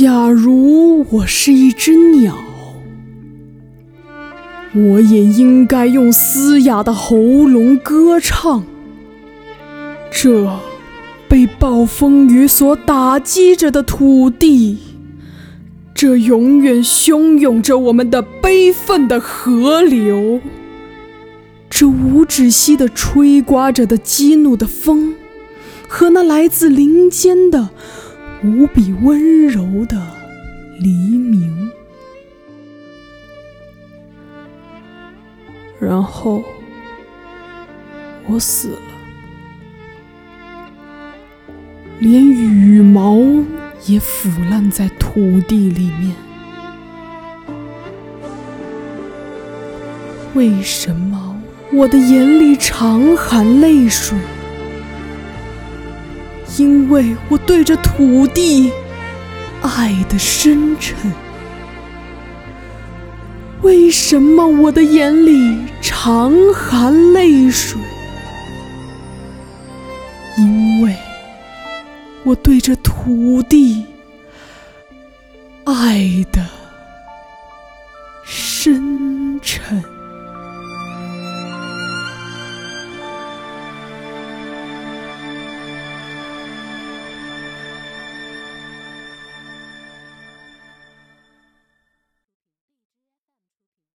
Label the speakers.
Speaker 1: 假如我是一只鸟，我也应该用嘶哑的喉咙歌唱。这被暴风雨所打击着的土地，这永远汹涌着我们的悲愤的河流，这无止息的吹刮着的激怒的风，和那来自林间的无比温柔的黎明。然后，我死了。连羽毛也腐烂在土地里面。为什么我的眼里常含泪水？因为我对着土地爱的深沉。为什么我的眼里常含泪水？因为。我对着土地爱的。